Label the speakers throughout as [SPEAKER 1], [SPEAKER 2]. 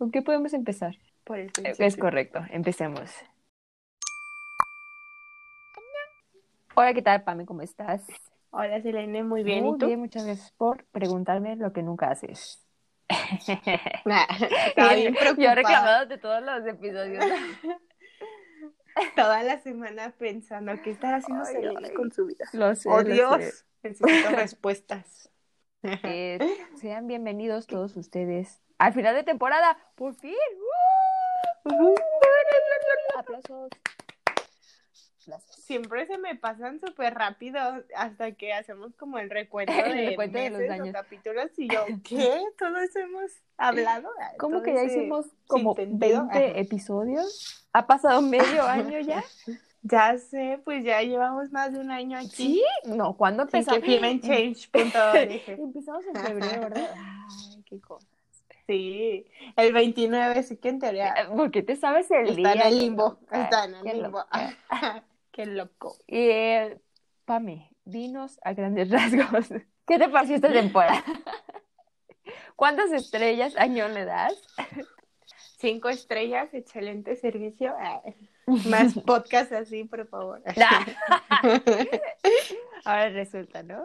[SPEAKER 1] ¿Con qué podemos empezar?
[SPEAKER 2] Por el
[SPEAKER 1] Es
[SPEAKER 2] principio.
[SPEAKER 1] correcto, empecemos. Hola, ¿qué tal, Pame? ¿Cómo estás?
[SPEAKER 2] Hola, Selene, muy bien.
[SPEAKER 1] Muy
[SPEAKER 2] ¿Y tú?
[SPEAKER 1] bien, muchas gracias por preguntarme lo que nunca haces.
[SPEAKER 2] Nah, estaba bien
[SPEAKER 1] Yo
[SPEAKER 2] preocupada
[SPEAKER 1] reclamado de todos los episodios.
[SPEAKER 2] toda la semana pensando qué estará haciendo
[SPEAKER 1] Ay,
[SPEAKER 2] Selene
[SPEAKER 1] ay.
[SPEAKER 2] con su vida.
[SPEAKER 1] Lo sé,
[SPEAKER 2] Oh,
[SPEAKER 1] lo
[SPEAKER 2] Dios,
[SPEAKER 1] sé.
[SPEAKER 2] necesito respuestas.
[SPEAKER 1] Eh, sean bienvenidos todos ustedes al final de temporada. ¡Por fin! ¡Uh! Aplausos.
[SPEAKER 2] Siempre se me pasan súper rápido hasta que hacemos como el recuento
[SPEAKER 1] El
[SPEAKER 2] de,
[SPEAKER 1] recuento de los
[SPEAKER 2] o
[SPEAKER 1] años.
[SPEAKER 2] capítulos y yo, ¿qué? ¿Todo eso hemos hablado?
[SPEAKER 1] ¿Cómo que ya hicimos como
[SPEAKER 2] sinsentido?
[SPEAKER 1] 20
[SPEAKER 2] Ajá.
[SPEAKER 1] episodios? ¿Ha pasado medio año ya?
[SPEAKER 2] Ya sé, pues ya llevamos más de un año aquí.
[SPEAKER 1] ¿Sí? No, ¿cuándo empezamos?
[SPEAKER 2] que firmen change.org.
[SPEAKER 1] Empezamos en febrero, ¿verdad? Ay, qué cosa.
[SPEAKER 2] Sí, el 29, sí que en teoría
[SPEAKER 1] ¿Por qué te sabes el
[SPEAKER 2] está en
[SPEAKER 1] día?
[SPEAKER 2] el limbo.
[SPEAKER 1] Ay,
[SPEAKER 2] Está en el
[SPEAKER 1] qué
[SPEAKER 2] limbo.
[SPEAKER 1] loca.
[SPEAKER 2] Qué loco.
[SPEAKER 1] Y, eh, Pame, dinos a grandes rasgos. ¿Qué te pareció esta temporada? ¿Cuántas estrellas año le das?
[SPEAKER 2] Cinco estrellas, excelente servicio. Ah, Más podcast así, por favor.
[SPEAKER 1] Ahora resulta, ¿no?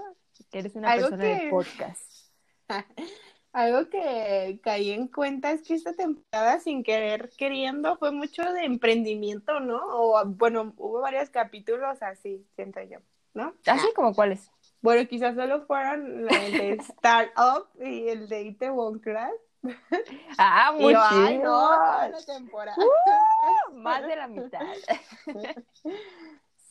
[SPEAKER 1] Que eres una persona de podcast.
[SPEAKER 2] Algo que caí en cuenta es que esta temporada, sin querer queriendo, fue mucho de emprendimiento, ¿no? O bueno, hubo varios capítulos así, siento yo, ¿no?
[SPEAKER 1] ¿Así como cuáles?
[SPEAKER 2] Bueno, quizás solo fueron el de Startup y el de Itaewon Class.
[SPEAKER 1] Ah, muy
[SPEAKER 2] yo, ay, no, la temporada.
[SPEAKER 1] Más de la mitad.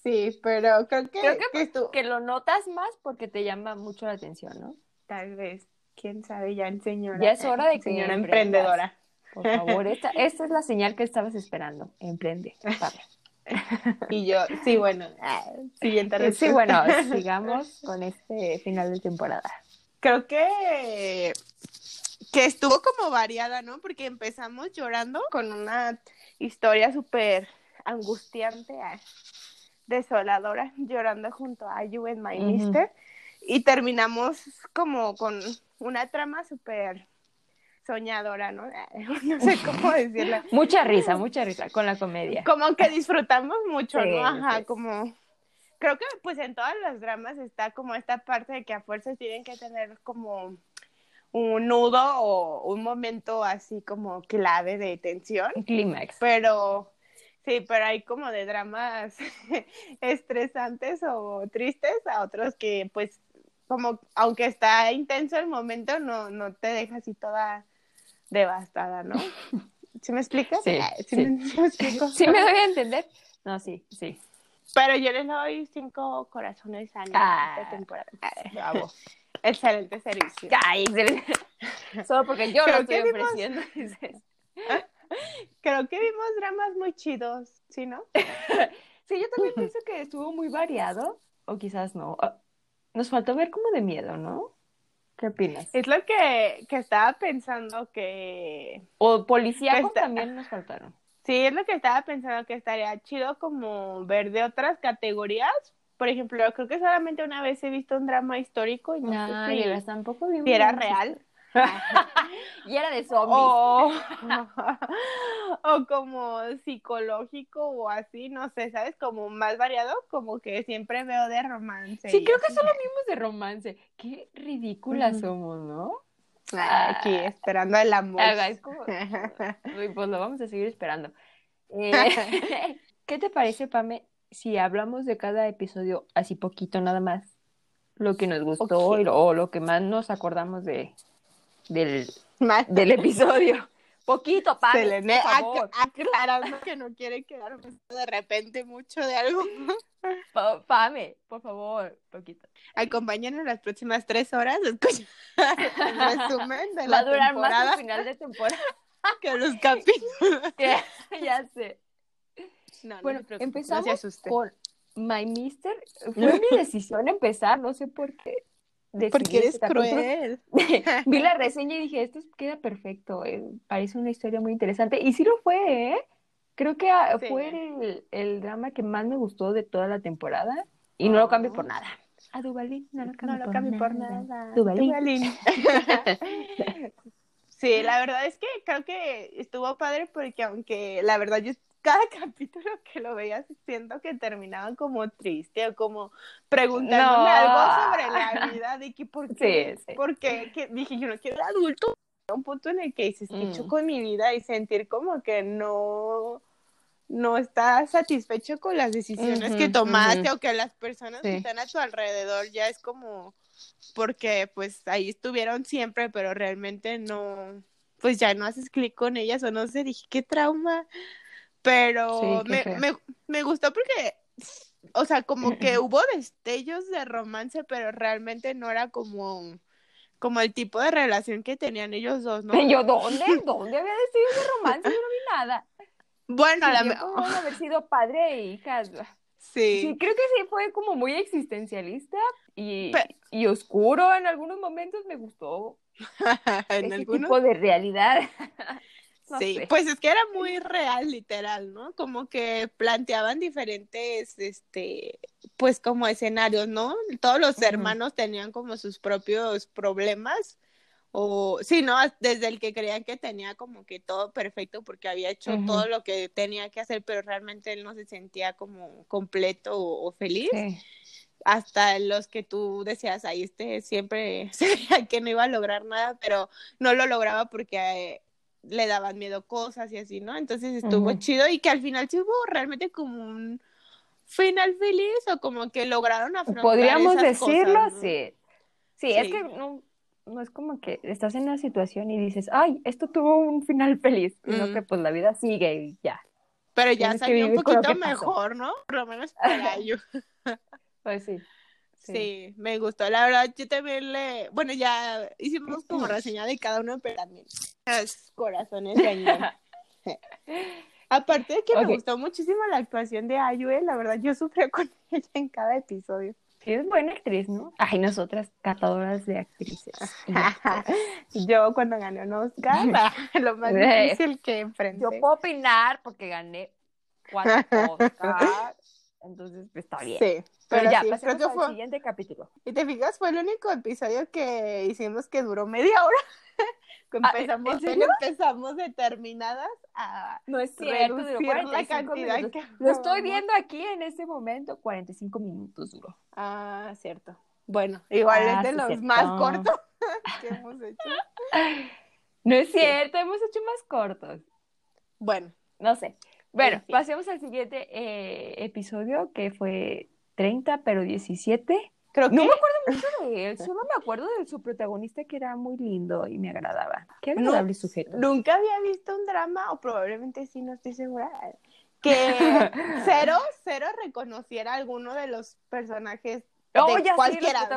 [SPEAKER 2] Sí, pero creo que,
[SPEAKER 1] Creo que-
[SPEAKER 2] que estuvo.
[SPEAKER 1] Que lo notas más porque te llama mucho la atención, ¿no?
[SPEAKER 2] Tal vez, quién sabe, ya señora.
[SPEAKER 1] Ya es hora de que
[SPEAKER 2] Señora emprendedora.
[SPEAKER 1] Por favor, esta, esta es la señal que estabas esperando. Emprende.
[SPEAKER 2] Y yo, sí, bueno, siguiente
[SPEAKER 1] Sí,
[SPEAKER 2] respuesta.
[SPEAKER 1] bueno, sigamos con este final de temporada.
[SPEAKER 2] Creo que, que estuvo como variada, ¿no? Porque empezamos llorando con una historia súper angustiante, ah, desoladora, llorando junto a You and My
[SPEAKER 1] Ujú.
[SPEAKER 2] Mister. Y terminamos como con una trama súper soñadora, ¿no? No sé cómo decirla.
[SPEAKER 1] Mucha risa, mucha risa con la comedia.
[SPEAKER 2] Como que disfrutamos mucho,
[SPEAKER 1] Sí,
[SPEAKER 2] ¿no? Ajá,
[SPEAKER 1] sí.
[SPEAKER 2] como... Creo que pues en todas las dramas está como esta parte de que a fuerzas tienen que tener como un nudo o un momento así como clave de tensión,
[SPEAKER 1] Clímax.
[SPEAKER 2] pero sí, pero hay como de dramas estresantes o tristes a otros que pues como aunque está intenso el momento no, no te deja así toda devastada, ¿no? ¿Sí me explicas?
[SPEAKER 1] Sí, sí.
[SPEAKER 2] me, sí me explico?
[SPEAKER 1] ¿Sí me doy a entender? No, sí, sí.
[SPEAKER 2] Pero yo les doy cinco corazones a
[SPEAKER 1] Ah.
[SPEAKER 2] esta temporada.
[SPEAKER 1] Bravo.
[SPEAKER 2] Excelente servicio.
[SPEAKER 1] Ay, excelente. Solo porque yo
[SPEAKER 2] Creo
[SPEAKER 1] lo estoy
[SPEAKER 2] que vimos-
[SPEAKER 1] ofreciendo. dices.
[SPEAKER 2] Creo que vimos dramas muy chidos, ¿sí, no?
[SPEAKER 1] Sí, yo también pienso que estuvo muy variado. O quizás no. Ah, Nos faltó ver como de miedo, ¿no? ¿Qué opinas?
[SPEAKER 2] Es lo que, que estaba pensando que...
[SPEAKER 1] O policíacos
[SPEAKER 2] Está-
[SPEAKER 1] también nos faltaron.
[SPEAKER 2] Sí, es lo que estaba pensando que estaría chido como ver de otras categorías. Por ejemplo, creo que solamente una vez he visto un drama histórico y no
[SPEAKER 1] No,
[SPEAKER 2] sé si,
[SPEAKER 1] de tampoco
[SPEAKER 2] si era real.
[SPEAKER 1] Y era de zombies.
[SPEAKER 2] O, o como psicológico o así, no sé, ¿sabes? Como más variado, como que siempre veo de romance.
[SPEAKER 1] Sí, creo que
[SPEAKER 2] así.
[SPEAKER 1] solo vimos de romance. Qué ridículas somos, ¿no?
[SPEAKER 2] Ah, Aquí esperando el amor.
[SPEAKER 1] Ah, es como- Uy, pues lo vamos a seguir esperando. Eh, ¿Qué te parece, Pame, si hablamos de cada episodio así poquito nada más? Lo que nos gustó y lo- o lo que más nos acordamos de, del, del episodio. Poquito, Pame,
[SPEAKER 2] Selene
[SPEAKER 1] por favor.
[SPEAKER 2] ac- aclarando que no quiere quedarme de repente mucho de algo.
[SPEAKER 1] Pa- Pame, por favor, poquito.
[SPEAKER 2] Acompáñanos las próximas tres horas escuchar el resumen de
[SPEAKER 1] Va
[SPEAKER 2] la
[SPEAKER 1] a durar más el final de temporada.
[SPEAKER 2] que los capítulos.
[SPEAKER 1] ya sé.
[SPEAKER 2] No, no
[SPEAKER 1] Bueno, empezamos
[SPEAKER 2] no
[SPEAKER 1] con My Mister. Fue mi decisión empezar, no sé por qué.
[SPEAKER 2] Porque eres
[SPEAKER 1] este
[SPEAKER 2] cruel.
[SPEAKER 1] Vi la reseña y dije, esto queda perfecto, eh, parece una historia muy interesante. Y sí lo fue, ¿eh? Creo que ah,
[SPEAKER 2] Sí.
[SPEAKER 1] fue el, el drama que más me gustó de toda la temporada y no lo cambio por
[SPEAKER 2] Oh.
[SPEAKER 1] nada. A Duvalín no lo
[SPEAKER 2] No
[SPEAKER 1] cambio
[SPEAKER 2] lo
[SPEAKER 1] por
[SPEAKER 2] cambio por
[SPEAKER 1] nada.
[SPEAKER 2] nada.
[SPEAKER 1] Duvalín.
[SPEAKER 2] Duvalín. Sí, la verdad es que creo que estuvo padre porque aunque la verdad yo cada capítulo que lo veía siento que terminaban como triste o como preguntándome algo sobre la vida de que por qué, porque que, dije yo no quiero ser adulto un punto en el que dices qué mm. con mi vida y sentir como que no no estás satisfecho con las decisiones que tomaste o que las personas que están a tu alrededor ya es como porque pues ahí estuvieron siempre pero realmente no pues ya no haces clic con ellas o no sé dije qué trauma pero me, me, me, gustó porque, o sea, como que hubo destellos de romance, pero realmente no era como, como el tipo de relación que tenían ellos dos, ¿no?
[SPEAKER 1] Yo, ¿dónde? ¿Dónde había destellos de romance? Yo no vi nada.
[SPEAKER 2] Bueno, a la
[SPEAKER 1] mejor. haber sido padre e hijas. Sí. sí. creo que sí fue como muy existencialista y, y oscuro en algunos momentos me gustó. ¿En ese tipo de realidad.
[SPEAKER 2] Sí, pues es que era muy real, literal, ¿no? Como que planteaban diferentes, este, pues como escenarios, ¿no? Todos los hermanos tenían como sus propios problemas, o sí, ¿no? Desde el que creían que tenía como que todo perfecto porque había hecho todo lo que tenía que hacer, pero realmente él no se sentía como completo o, feliz. hasta los que tú decías, ahí este siempre sabía que no iba a lograr nada, pero no lo lograba porque eh, le daban miedo cosas y así, ¿no? Entonces estuvo chido y que al final sí hubo realmente como un final feliz o como que lograron afrontar
[SPEAKER 1] Podríamos decirlo, sí. sí. es que no, no es como que estás en una situación y dices, ay, esto tuvo un final feliz, sino que pues la vida sigue y ya.
[SPEAKER 2] Pero ya salió un poquito mejor, ¿no? Por lo menos para ellos.
[SPEAKER 1] pues sí.
[SPEAKER 2] Sí. me gustó. La verdad, yo también le. Bueno, ya hicimos como reseña de cada uno, pero también. Corazones de Aparte de que me gustó muchísimo la actuación de Ayue, la verdad, yo sufrí con ella en cada episodio.
[SPEAKER 1] es buena actriz, ¿no? Ay, nosotras, catadoras de actrices.
[SPEAKER 2] yo cuando gané un Oscar, lo más difícil que enfrenté.
[SPEAKER 1] Yo puedo opinar porque gané cuatro Oscars, entonces está bien. Sí. Pero, ya, pasemos al fue... siguiente capítulo.
[SPEAKER 2] Y te fijas, fue el único episodio que hicimos que duró media hora. Ah, empezamos, empezamos determinadas a
[SPEAKER 1] no es cierto, la cantidad Lo estoy viendo aquí en este momento, 45 minutos duró.
[SPEAKER 2] Ah, cierto. Bueno, igual es de los más cortos que hemos hecho.
[SPEAKER 1] No es cierto, hemos hecho más cortos.
[SPEAKER 2] Bueno.
[SPEAKER 1] No sé. Bueno, pasemos al siguiente eh, episodio que fue 30, pero 17. Creo que... No me acuerdo mucho de él, solo me acuerdo de su protagonista que era muy lindo y me agradaba. Qué agradable sujeto.
[SPEAKER 2] Nunca había visto un drama, o probablemente sí, no estoy segura, que cero, cero reconociera a alguno de los personajes
[SPEAKER 1] oh, de cualquiera,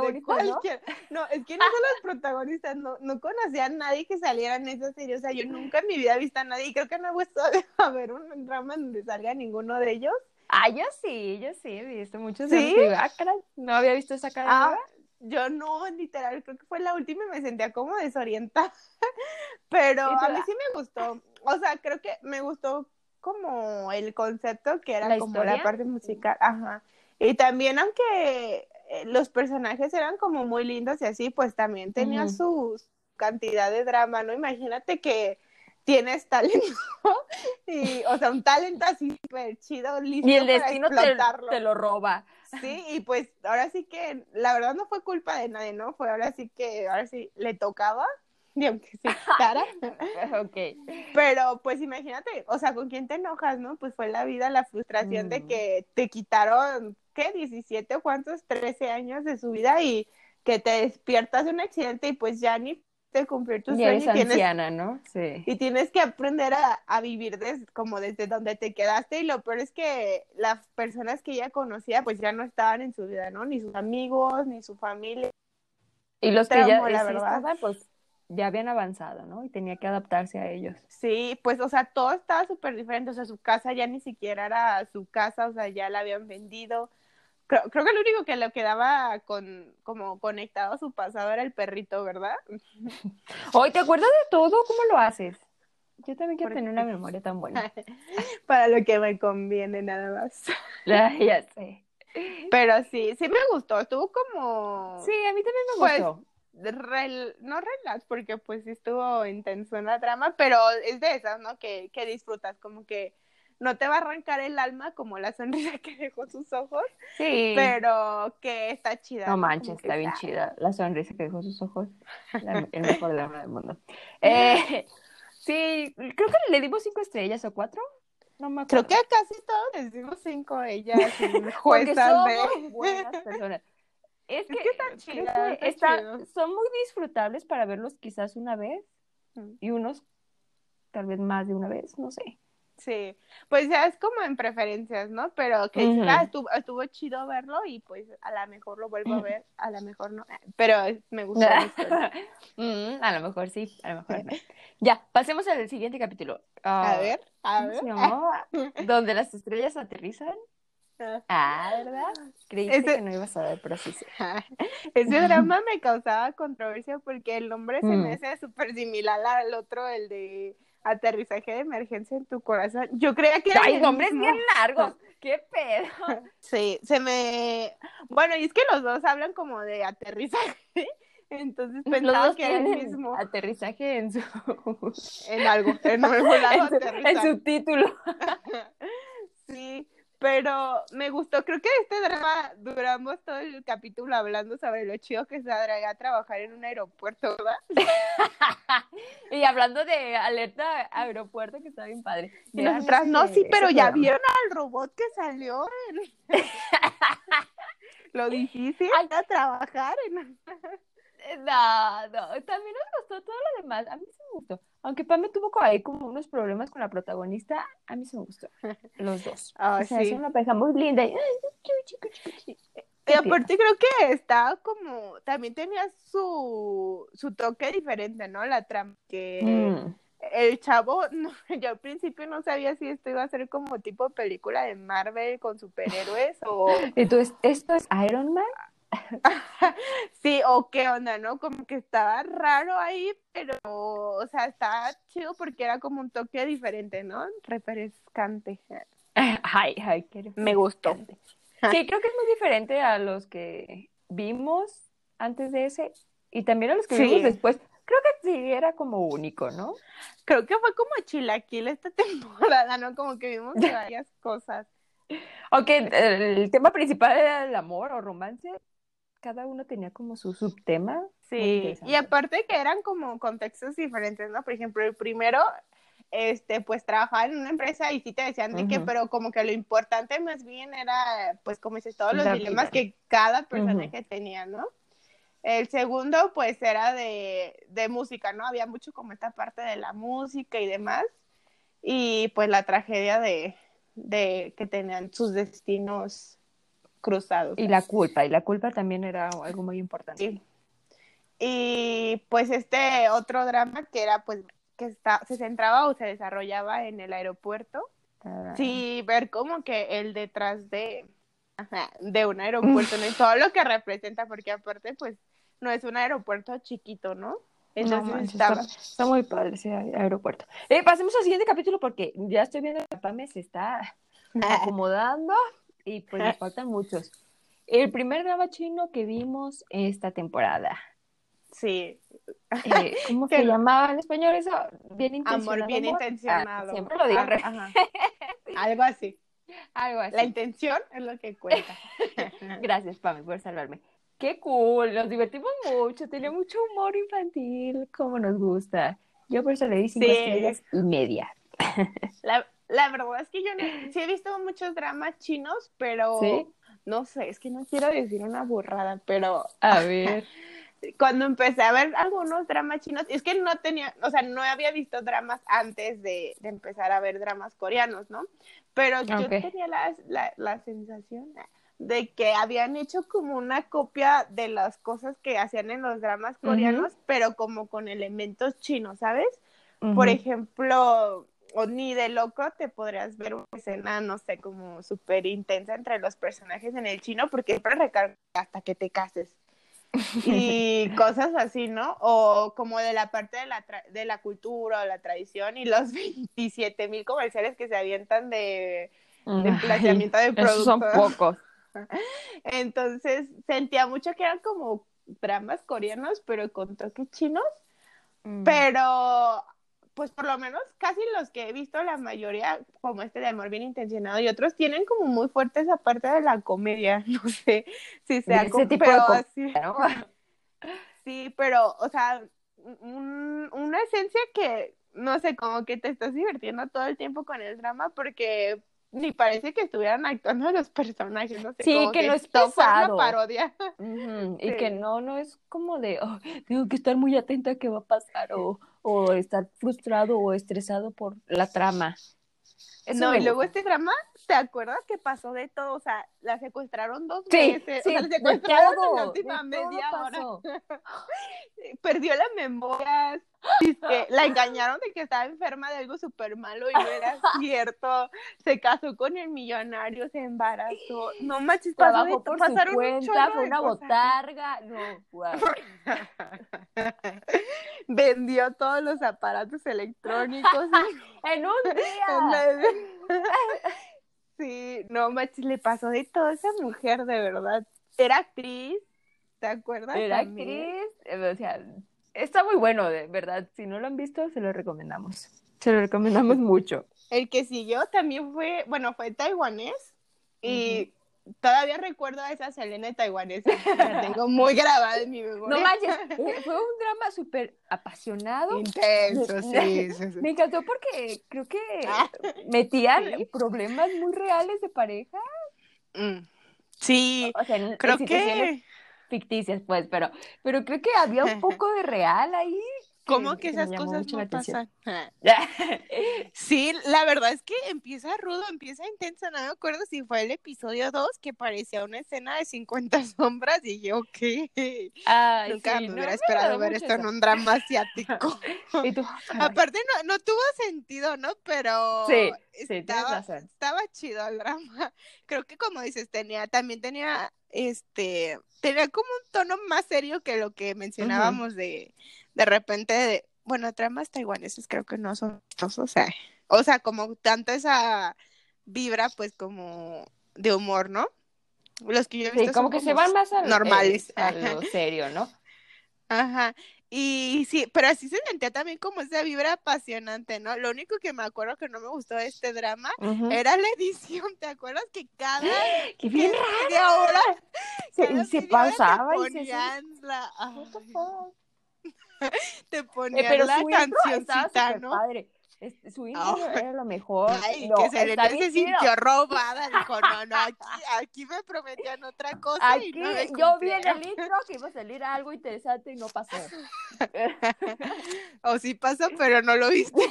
[SPEAKER 2] ¿no? es que no son los protagonistas, no, no conocía a nadie que saliera en esa serie, o sea, yo nunca en mi vida he visto a nadie y creo que no he visto a ver un drama donde salga ninguno de ellos.
[SPEAKER 1] Ah, yo sí, yo sí, he visto muchos. ¿Sí? Ah, no había visto esa cara. Ah,
[SPEAKER 2] yo no, literal, creo que fue la última y me sentía como desorientada. Pero a mí sí me gustó. O sea, creo que me gustó como el concepto que era como la parte musical. Ajá. Y también, aunque eh, los personajes eran como muy lindos y así, pues también tenía su cantidad de drama, ¿no? Imagínate que tienes talento y o sea un talento así súper chido listo
[SPEAKER 1] y el destino te, te, lo roba.
[SPEAKER 2] Sí y pues ahora sí que la verdad no fue culpa de nadie no fue ahora sí que ahora sí le tocaba y aunque se quitara.
[SPEAKER 1] Ok.
[SPEAKER 2] Pero pues imagínate o sea con quién te enojas no pues fue la vida la frustración de mm. que te quitaron qué 17 o cuántos 13 años de su vida y que te despiertas de un accidente y pues ya ni de cumplir tus sueños.
[SPEAKER 1] y tienes, ¿no? Sí.
[SPEAKER 2] Y tienes que aprender a, vivir como desde donde te quedaste. Y lo peor es que las personas que ella conocía, pues ya no estaban en su vida, ¿no? Ni sus amigos, ni su familia.
[SPEAKER 1] Y los que ya la verdad, pues ya habían avanzado, ¿no? Y tenía que adaptarse a ellos.
[SPEAKER 2] Sí, pues, o sea, todo estaba súper diferente. O sea, su casa ya ni siquiera era su casa, o sea, ya la habían vendido Creo, creo, que lo único que le quedaba con, como conectado a su pasado era el perrito, ¿verdad?
[SPEAKER 1] Hoy, ¿te acuerdas de todo? ¿Cómo lo haces? Yo también quiero tener una memoria tan buena.
[SPEAKER 2] Para lo que me conviene, nada más.
[SPEAKER 1] ya sé.
[SPEAKER 2] Pero sí, sí me gustó. Estuvo como.
[SPEAKER 1] Sí, a mí también me pues, gustó.
[SPEAKER 2] no relax, porque pues estuvo intenso en la trama, pero es de esas, ¿no? Que, que disfrutas, como que no te va a arrancar el alma como la sonrisa que dejó sus ojos, sí. pero que está chida.
[SPEAKER 1] No, manches, está bien chida. La sonrisa que dejó sus ojos, el mejor drama del mundo. Eh, sí, creo que le dimos cinco estrellas o cuatro.
[SPEAKER 2] No me acuerdo. Creo que casi todos les dimos cinco ellas, juezas de... buenas
[SPEAKER 1] personas. Es que, está son muy disfrutables para verlos quizás una vez y unos tal vez más de una vez, no sé.
[SPEAKER 2] Sí, pues ya es como en preferencias, ¿no? Pero que estuvo, estuvo, chido verlo y pues a lo mejor lo vuelvo a ver, a lo mejor no, pero me gustó.
[SPEAKER 1] mm, a lo mejor sí, a lo mejor no. Ya, pasemos al siguiente capítulo.
[SPEAKER 2] a ah, ver, a ver.
[SPEAKER 1] Donde las estrellas aterrizan. Ah, ah ¿verdad? Creíste que no ibas a ver, pero sí, sí.
[SPEAKER 2] Ese drama me causaba controversia porque el nombre se me mm. hace súper similar al otro, el de aterrizaje de emergencia en tu corazón. Yo creía que...
[SPEAKER 1] Hay nombres bien largos. ¿Qué pedo?
[SPEAKER 2] Sí, se me... Bueno, y es que los dos hablan como de aterrizaje. Entonces pensaba que era el mismo.
[SPEAKER 1] Aterrizaje en su...
[SPEAKER 2] En algo, en algún lado
[SPEAKER 1] En su título.
[SPEAKER 2] sí, pero me gustó, creo que este drama duramos todo el capítulo hablando sobre lo chido que se a trabajar en un aeropuerto, ¿verdad?
[SPEAKER 1] y hablando de alerta aeropuerto, que está bien padre.
[SPEAKER 2] Y nosotras, no, sí, pero ya vieron al robot que salió. lo difícil a trabajar en...
[SPEAKER 1] No, no, también nos gustó todo lo demás. A mí sí me gustó. Aunque Pame tuvo ahí como unos problemas con la protagonista, a mí sí me gustó. Los dos.
[SPEAKER 2] Ah, o sea,
[SPEAKER 1] es una pareja muy linda. Y,
[SPEAKER 2] y aparte creo que estaba como, también tenía su, su toque diferente, ¿no? La trama que mm. el chavo, yo al principio no sabía si esto iba a ser como tipo película de Marvel con superhéroes o...
[SPEAKER 1] Entonces, ¿esto es Iron Man?
[SPEAKER 2] sí, o qué onda, ¿no? Como que estaba raro ahí, pero, o sea, estaba chido porque era como un toque diferente, ¿no? Refrescante.
[SPEAKER 1] Ay, ay, qué
[SPEAKER 2] Me gustó.
[SPEAKER 1] Sí, creo que es muy diferente a los que vimos antes de ese y también a los que vimos después. Creo que sí era como único, ¿no?
[SPEAKER 2] Creo que fue como chilaquil esta temporada, ¿no? Como que vimos varias cosas.
[SPEAKER 1] Aunque el tema principal era el amor o romance, cada uno tenía como su subtema.
[SPEAKER 2] Sí, y aparte que eran como contextos diferentes, ¿no? Por ejemplo, el primero, este, pues trabajaba en una empresa y sí te decían de que, pero como que lo importante más bien era, pues como dices, todos los dilemas que cada personaje tenía, ¿no? El segundo, pues era de, de música, ¿no? Había mucho como esta parte de la música y demás. Y pues la tragedia de, de que tenían sus destinos cruzados.
[SPEAKER 1] Y la culpa, y la culpa también era algo muy importante.
[SPEAKER 2] Y pues este otro drama que era pues que está, se centraba o se desarrollaba en el aeropuerto. Ah. Sí, ver como que el detrás de, de un aeropuerto, ¿no? Y todo lo que representa, porque aparte pues no es un aeropuerto chiquito, ¿no?
[SPEAKER 1] Entonces está, muy padre ese aeropuerto. Eh, pasemos al siguiente capítulo porque ya estoy viendo que Pame se está acomodando y pues me faltan muchos. El primer drama chino que vimos esta temporada.
[SPEAKER 2] Sí.
[SPEAKER 1] Eh, ¿Cómo se llamaba en español eso? Bien intencionado.
[SPEAKER 2] Amor bien ah, intencionado.
[SPEAKER 1] siempre lo digo.
[SPEAKER 2] Algo así.
[SPEAKER 1] Algo así.
[SPEAKER 2] La intención es lo que cuenta.
[SPEAKER 1] Gracias, Pame, por salvarme. Qué cool, nos divertimos mucho, tenía mucho humor infantil, como nos gusta. Yo por eso le di cinco estrellas y media.
[SPEAKER 2] La, la verdad es que yo sí he visto muchos dramas chinos, pero no sé, es que no quiero decir una burrada, pero
[SPEAKER 1] a ver.
[SPEAKER 2] Cuando empecé a ver algunos dramas chinos, es que no tenía, o sea, no había visto dramas antes de, empezar a ver dramas coreanos, ¿no? Pero yo tenía la, la, la sensación de que habían hecho como una copia de las cosas que hacían en los dramas coreanos, pero como con elementos chinos, ¿sabes? Por ejemplo, o ni de loco te podrías ver una escena, no sé, como súper intensa entre los personajes en el chino, porque siempre recarga hasta que te cases. Y cosas así, ¿no? O como de la parte de la, de la cultura o la tradición y los 27 mil comerciales que se avientan de, de planteamiento de productos.
[SPEAKER 1] son pocos.
[SPEAKER 2] Entonces sentía mucho que eran como dramas coreanos, pero con toques chinos. Mm. Pero, pues por lo menos casi los que he visto, la mayoría, como este de Amor Bien Intencionado y otros, tienen como muy fuerte esa parte de la comedia. No sé si sea
[SPEAKER 1] ese tipo de
[SPEAKER 2] sí. sí, pero, o sea, una esencia que, no sé, como que te estás divirtiendo todo el tiempo con el drama porque ni parece que estuvieran actuando los personajes, no sé.
[SPEAKER 1] Sí, que, no es pesado.
[SPEAKER 2] parodia.
[SPEAKER 1] Y que no, no es como de, oh, tengo que estar muy atenta a qué va a pasar o, o estar frustrado o estresado por la trama.
[SPEAKER 2] no, y luego este drama, ¿te acuerdas que pasó de todo? O sea, la secuestraron dos veces.
[SPEAKER 1] Sí,
[SPEAKER 2] o sea, la secuestraron en la última media hora. Perdió la memoria, la engañaron de que estaba enferma de algo súper malo y no era cierto. Se casó con el millonario, se embarazó. No manches,
[SPEAKER 1] pasó por pasaron su cuenta, fue una botarga. No,
[SPEAKER 2] Vendió todos los aparatos electrónicos.
[SPEAKER 1] en un día.
[SPEAKER 2] Sí, no manches, le pasó de todo a esa mujer, de verdad. Era actriz, ¿te acuerdas?
[SPEAKER 1] Era actriz, o sea está muy bueno, de verdad. Si no lo han visto, se lo recomendamos. Se lo recomendamos mucho.
[SPEAKER 2] El que siguió también fue, bueno, fue taiwanés y todavía recuerdo a esa Selena taiwanesa. La tengo muy grabada en mi memoria.
[SPEAKER 1] No manches, eh, fue un drama súper apasionado.
[SPEAKER 2] Intenso, sí,
[SPEAKER 1] Me encantó porque creo que ah, metían problemas muy reales de pareja.
[SPEAKER 2] Mm, sí, creo que
[SPEAKER 1] ficticias, pues, pero, pero creo que había un poco de real ahí.
[SPEAKER 2] ¿Cómo que, esas cosas no pasan? sí, la verdad es que empieza rudo, empieza intenso, no me acuerdo si fue el episodio 2 que parecía una escena de 50 sombras y yo, ¿qué? Nunca me hubiera esperado ver esto en un drama asiático. Aparte no, no tuvo sentido, ¿no? Pero
[SPEAKER 1] sí,
[SPEAKER 2] estaba, estaba chido el drama. Creo que como dices, tenía, también tenía este, tenía como un tono más serio que lo que mencionábamos de, de repente, de, bueno, tramas taiwaneses creo que no son, o sea, o sea, como tanto esa vibra, pues, como de humor, ¿no? Los que yo he visto
[SPEAKER 1] sí, como que se van más a,
[SPEAKER 2] normales.
[SPEAKER 1] a lo serio, ¿no?
[SPEAKER 2] Ajá. Y sí, pero así se sentía también como esa vibra apasionante, ¿no? Lo único que me acuerdo que no me gustó de este drama era la edición, ¿te acuerdas? Que cada
[SPEAKER 1] ¡Qué bien
[SPEAKER 2] hora
[SPEAKER 1] se, se pasaba
[SPEAKER 2] y se la... te ponía eh, pero la cancioncita, ¿no?
[SPEAKER 1] Padre. Este, su intro era lo mejor.
[SPEAKER 2] Ay, que se sintió robada. Dijo, no, no, aquí, aquí me prometían otra cosa.
[SPEAKER 1] Aquí,
[SPEAKER 2] y no
[SPEAKER 1] yo vi en el intro que iba a salir algo interesante y no pasó.
[SPEAKER 2] o sí pasó, pero no lo viste.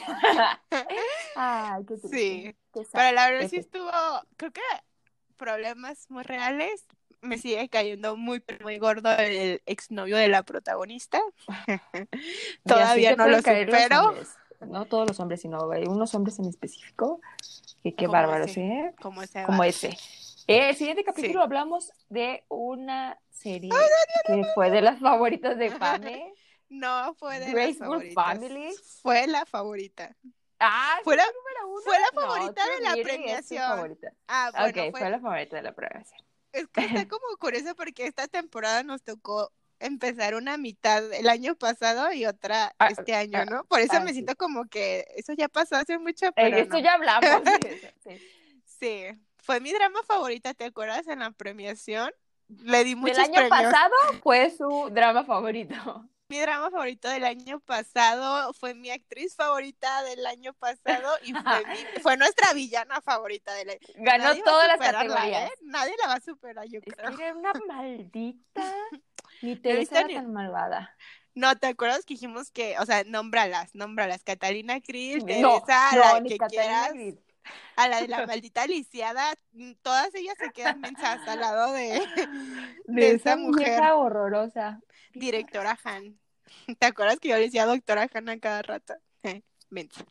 [SPEAKER 1] Ay, qué triste.
[SPEAKER 2] Sí. pero la verdad sí estuvo, creo que problemas muy reales. Me sigue cayendo muy, muy gordo el exnovio de la protagonista. Todavía no lo supero
[SPEAKER 1] no todos los hombres, sino hay unos hombres en específico, que qué bárbaros, ¿sí?
[SPEAKER 2] Como ese.
[SPEAKER 1] Como ese. el siguiente capítulo hablamos de una serie que fue de las favoritas de Pame.
[SPEAKER 2] No, fue de
[SPEAKER 1] las favoritas. Family.
[SPEAKER 2] Fue la favorita.
[SPEAKER 1] Ah,
[SPEAKER 2] fue la, fue la favorita de la premiación.
[SPEAKER 1] Ah, bueno, fue... fue la favorita de la premiación.
[SPEAKER 2] Es que está como curioso porque esta temporada nos tocó empezar una mitad el año pasado y otra ah, este año, ah, ¿no? Por eso ah, me siento como que eso ya pasó hace mucho, pero
[SPEAKER 1] Esto ya hablamos.
[SPEAKER 2] sí. sí. fue mi drama favorita, ¿te acuerdas? En la premiación. Le di muchos
[SPEAKER 1] El año pasado fue su drama favorito.
[SPEAKER 2] Mi drama favorito del año pasado fue mi actriz favorita del año pasado y fue, fue nuestra villana favorita del año.
[SPEAKER 1] Ganó todas las categorías.
[SPEAKER 2] ¿eh? Nadie la va a superar, yo creo.
[SPEAKER 1] era una maldita. Ni te era tan malvada.
[SPEAKER 2] No, ¿te acuerdas que dijimos que, o sea, nómbralas, nómbralas, Catalina Cris, Teresa, no, la que quieras, a la de la maldita lisiada, mm, todas ellas se quedan mensas al lado de, de, esa mujer
[SPEAKER 1] horrorosa.
[SPEAKER 2] Directora Han. ¿Te acuerdas que yo le decía doctora Han a cada rato?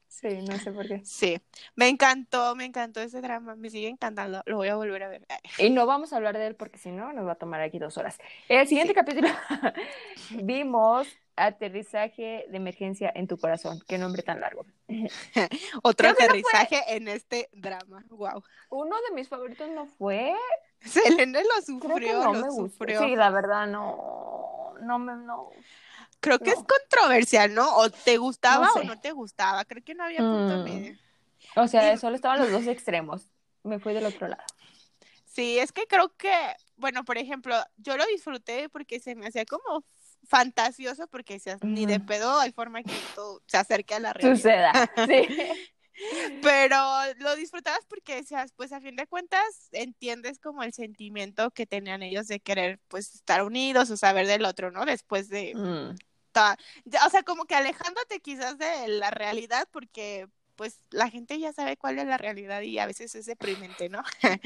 [SPEAKER 1] Sí, no sé por qué.
[SPEAKER 2] Sí, me encantó, me encantó ese drama, me sigue encantando, lo voy a volver a ver.
[SPEAKER 1] Y no vamos a hablar de él porque si no nos va a tomar aquí dos horas. El siguiente capítulo vimos aterrizaje de emergencia en tu corazón. Qué nombre tan largo.
[SPEAKER 2] Otro aterrizaje en este drama. Wow.
[SPEAKER 1] Uno de mis favoritos no fue.
[SPEAKER 2] Selene lo sufrió, lo sufrió.
[SPEAKER 1] Sí, la verdad no no me, no.
[SPEAKER 2] Creo que es controversial, ¿no? O te gustaba o no te gustaba. Creo que no había punto mm. medio.
[SPEAKER 1] O sea, solo estaban los dos extremos. Me fui del otro lado.
[SPEAKER 2] Sí, es que creo que, bueno, por ejemplo, yo lo disfruté porque se me hacía como fantasioso porque ni de pedo hay forma que todo se acerque a la realidad.
[SPEAKER 1] Suceda, sí.
[SPEAKER 2] Pero lo disfrutabas porque decías, pues a fin de cuentas entiendes como el sentimiento que tenían ellos de querer pues estar unidos o saber del otro, ¿no? Después de... Mm. o sea, como que alejándote quizás de la realidad porque pues la gente ya sabe cuál es la realidad y a veces es deprimente, ¿no?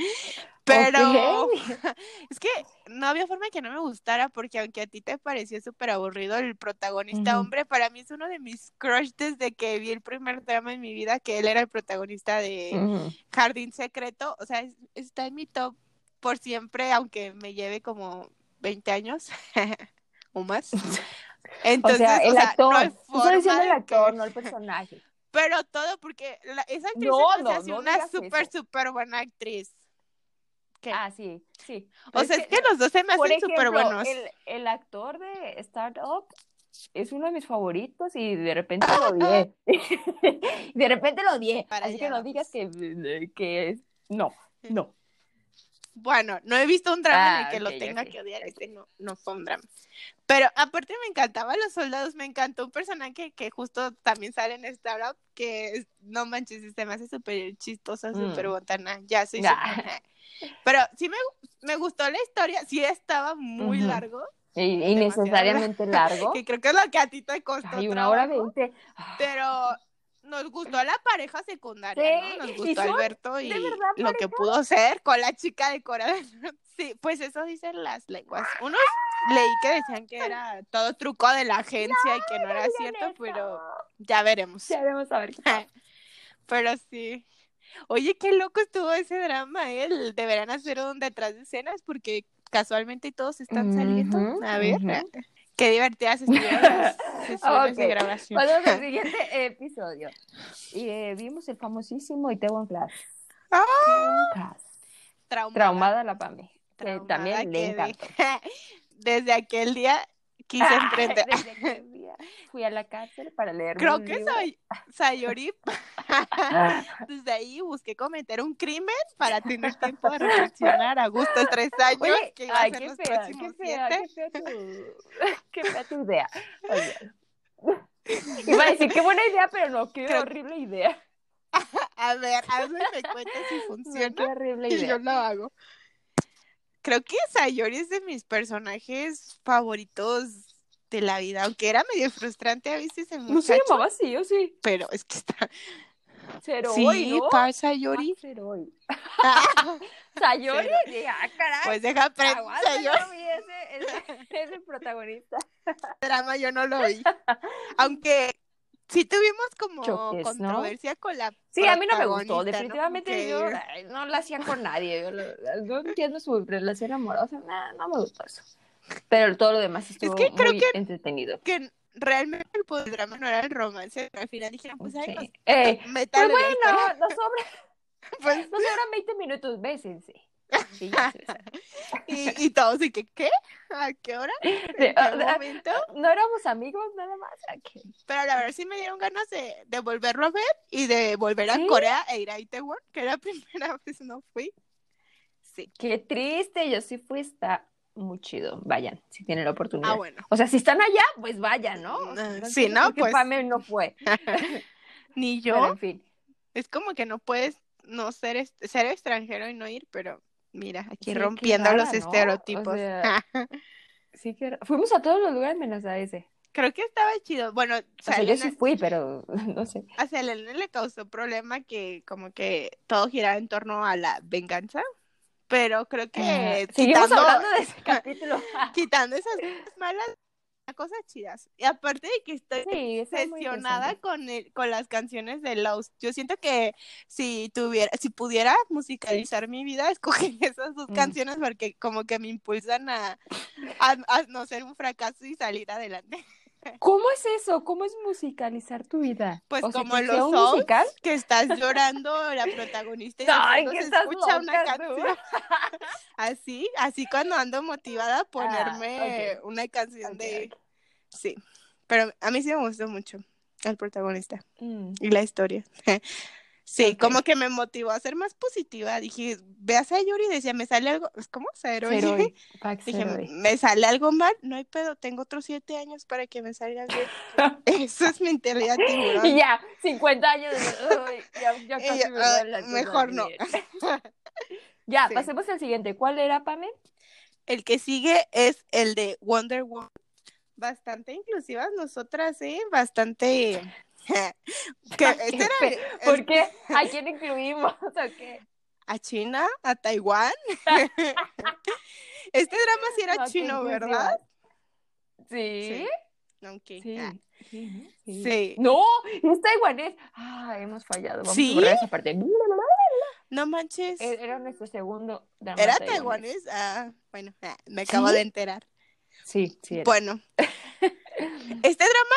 [SPEAKER 2] Pero es que no había forma de que no me gustara porque aunque a ti te pareció súper aburrido el protagonista hombre, para mí es uno de mis crush desde que vi el primer drama en mi vida, que él era el protagonista de Jardín Secreto, o sea, está en mi top por siempre, aunque me lleve como 20 años o más.
[SPEAKER 1] Entonces, o sea, el actor, no el actor, no el personaje
[SPEAKER 2] pero todo porque esa actriz no, una súper, súper buena actriz.
[SPEAKER 1] Ah, sí, sí.
[SPEAKER 2] O sea, es que, los dos se me hacen súper buenos.
[SPEAKER 1] El, el actor de Startup es uno de mis favoritos y de repente lo odié. de repente lo odié. Así que no digas que, que no, no.
[SPEAKER 2] Bueno, no he visto un drama en el ah, que lo tenga que odiar, este no, no fue un drama. Pero aparte me encantaban los soldados, me encantó un personaje que justo también sale en Startup, que no manches, se me hace súper chistosa, súper mm. botana, ya soy Pero sí me, me gustó la historia, sí estaba muy largo.
[SPEAKER 1] Innecesariamente largo.
[SPEAKER 2] Que creo que es lo que a ti te costó.
[SPEAKER 1] Y una hora veinte.
[SPEAKER 2] Pero nos gustó la pareja secundaria, ¿no? Nos gustó Alberto y lo que pudo ser con la chica de Coral. Sí, pues eso dicen las lenguas. Unos leí que decían que era todo truco de la agencia y que no era cierto, pero ya veremos.
[SPEAKER 1] Ya veremos a ver
[SPEAKER 2] Pero sí. Oye, qué loco estuvo ese drama, ¿eh? Deberán hacer un detrás de escenas porque casualmente todos están saliendo. a ver. Qué divertidas estuvieron las sesiones de grabación.
[SPEAKER 1] Vamos al siguiente episodio. Y eh, vimos el famosísimo Itaewon Class.
[SPEAKER 2] ¡Ah!
[SPEAKER 1] Traumada. Traumada la Pame. Que también le encantó.
[SPEAKER 2] Desde aquel día quise emprender.
[SPEAKER 1] Desde aquel día fui a la cárcel para leer
[SPEAKER 2] Creo que soy Sayori. Desde ahí busqué cometer un crimen para tener tiempo de reflexionar a gusto tres años. Oye, que ay, qué, fea, qué, fea,
[SPEAKER 1] qué fea, tu, qué fea tu idea. Iba a decir qué buena idea, pero no, qué horrible idea.
[SPEAKER 2] A ver, hazme me cuenta si funciona.
[SPEAKER 1] qué horrible idea.
[SPEAKER 2] Y yo lo hago. Creo que Sayori es de mis personajes favoritos de la vida, aunque era medio frustrante a veces el muchacho. No
[SPEAKER 1] se llamaba así, ¿o sí?
[SPEAKER 2] Pero es que está...
[SPEAKER 1] Cero sí,
[SPEAKER 2] ¿no? para Sayori.
[SPEAKER 1] Ah, Sayori, ah, caray.
[SPEAKER 2] Pues deja aprender.
[SPEAKER 1] Sayori. ese, ese, el protagonista.
[SPEAKER 2] Drama yo no lo vi. Aunque sí tuvimos como controversia con la
[SPEAKER 1] Sí, a mí no me gustó, definitivamente yo no la hacía con nadie, yo, no entiendo su relación amorosa, no me gustó eso. Pero todo lo demás estuvo es que creo muy que, entretenido.
[SPEAKER 2] Que realmente el drama no era el romance, al final dijeron, pues ahí
[SPEAKER 1] nos, eh, pues bueno, nos sobra, pues, nos sobran 20 minutos, bésense.
[SPEAKER 2] Y, y todos, ¿y que qué? ¿A qué hora?
[SPEAKER 1] ¿En qué momento? No éramos amigos nada más.
[SPEAKER 2] Pero la verdad sí me dieron ganas de, de volverlo a ver y de volver a Corea e ir a Itaewon, que era la primera vez no fui. Sí.
[SPEAKER 1] Qué triste, yo sí fui, está muy chido. Vayan, si tienen la oportunidad.
[SPEAKER 2] Ah, bueno.
[SPEAKER 1] O sea, si están allá, pues vayan, ¿no?
[SPEAKER 2] Mm, sí, ¿no?
[SPEAKER 1] Pues. Pame no fue.
[SPEAKER 2] Ni yo. en fin. Es como que no puedes no ser, ser extranjero y no ir, pero mira, aquí rompiendo los estereotipos.
[SPEAKER 1] sí que fuimos a todos los lugares menos a ese.
[SPEAKER 2] Creo que estaba chido. Bueno,
[SPEAKER 1] o sea, yo sí fui, pero no sé.
[SPEAKER 2] A Selena le causó problema que como que todo giraba en torno a la venganza pero creo que
[SPEAKER 1] seguimos hablando de ese capítulo
[SPEAKER 2] quitando esas malas cosas chidas y aparte de que estoy sesionada con el, con las canciones de Lost yo siento que si tuviera si pudiera musicalizar mi vida escogería esas dos mm. canciones porque como que me impulsan a, a, no ser un fracaso y salir adelante
[SPEAKER 1] ¿Cómo es eso? ¿Cómo es musicalizar tu vida?
[SPEAKER 2] Pues como los songs que estás llorando la protagonista y Ay, que estás escucha una canción. Así, así cuando ando motivada a ah, ponerme una canción de sí. Pero a mí sí me gustó mucho el protagonista mm. y la historia. Sí, como que me motivó a ser más positiva. Dije, veas a Yuri y decía, me sale algo, ¿cómo? Cero. Dije, me sale algo mal, no hay pedo, tengo otros siete años para que me salga bien. Eso es mentalidad tiburón.
[SPEAKER 1] Y ya, 50 años, ya, casi
[SPEAKER 2] me Mejor no.
[SPEAKER 1] Ya, pasemos al siguiente. ¿Cuál era, Pame?
[SPEAKER 2] El que sigue es el de Wonder Woman. Bastante inclusivas nosotras, ¿eh? Bastante
[SPEAKER 1] este ¿Por qué? ¿A quién incluimos?
[SPEAKER 2] ¿A China? ¿A Taiwán? este drama sí era chino, ¿verdad?
[SPEAKER 1] Sí.
[SPEAKER 2] Sí.
[SPEAKER 1] Ah. Sí. sí. No, es taiwanés. Ah, hemos fallado. Vamos a borrar esa parte.
[SPEAKER 2] No manches.
[SPEAKER 1] E-, era nuestro segundo drama.
[SPEAKER 2] ¿Era taiwanés? Ah, bueno, ah, me acabo de enterar.
[SPEAKER 1] Sí, sí.
[SPEAKER 2] Bueno, este drama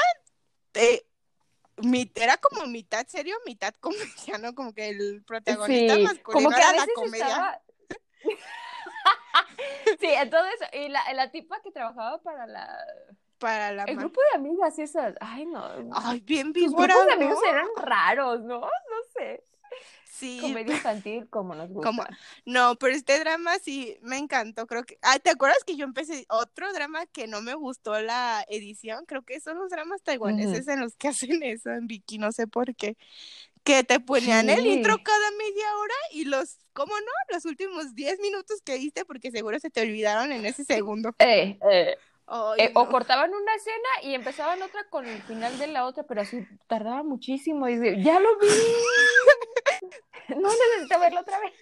[SPEAKER 2] eh, era como mitad serio, mitad comedia, ¿no? Como que el protagonista masculino como que era la comedia.
[SPEAKER 1] sí, entonces, y la, la tipa que trabajaba para la
[SPEAKER 2] para la
[SPEAKER 1] el grupo de amigas esas, ay no.
[SPEAKER 2] Ay, bien
[SPEAKER 1] Los grupos de amigos eran raros, ¿no? No sé.
[SPEAKER 2] Sí.
[SPEAKER 1] Comedia infantil como nos gusta. Como...
[SPEAKER 2] No, pero este drama sí me encantó, creo que... Ah, ¿te acuerdas que yo empecé otro drama que no me gustó la edición? Creo que son los dramas taiwaneses en los que hacen eso en Vicky, no sé por qué. Que te ponían el intro cada media hora y los, ¿cómo no? Los últimos 10 minutos que viste porque seguro se te olvidaron en ese segundo.
[SPEAKER 1] Eh, eh. Eh o cortaban una escena y empezaban otra con el final de la otra, pero así tardaba muchísimo. Y ya lo vi. no necesito verlo otra vez.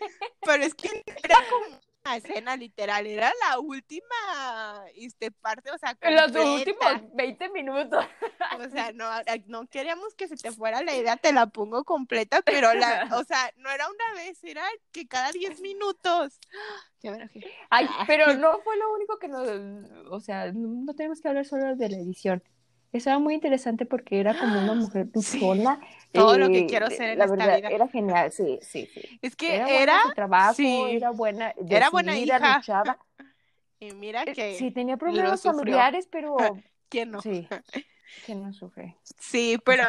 [SPEAKER 2] Pero es que era como escena literal, era la última este, parte, o sea,
[SPEAKER 1] los últimos 20 minutos.
[SPEAKER 2] O sea, no, no queríamos que se te fuera la idea, te la pongo completa, pero la, o sea, no era una vez, era que cada 10 minutos.
[SPEAKER 1] Ay, pero no fue lo único que nos, o sea, no tenemos que hablar solo de la edición. Eso era muy interesante porque era como una mujer sola.
[SPEAKER 2] Todo lo que eh, quiero ser en la verdad, vida.
[SPEAKER 1] Era genial, sí, sí, sí.
[SPEAKER 2] Es que era, era
[SPEAKER 1] su trabajo, era buena,
[SPEAKER 2] era buena hija.
[SPEAKER 1] Luchaba.
[SPEAKER 2] Y mira eh, que
[SPEAKER 1] sí tenía problemas familiares, pero
[SPEAKER 2] quién no.
[SPEAKER 1] Sí. ¿Quién no sufre?
[SPEAKER 2] Sí, pero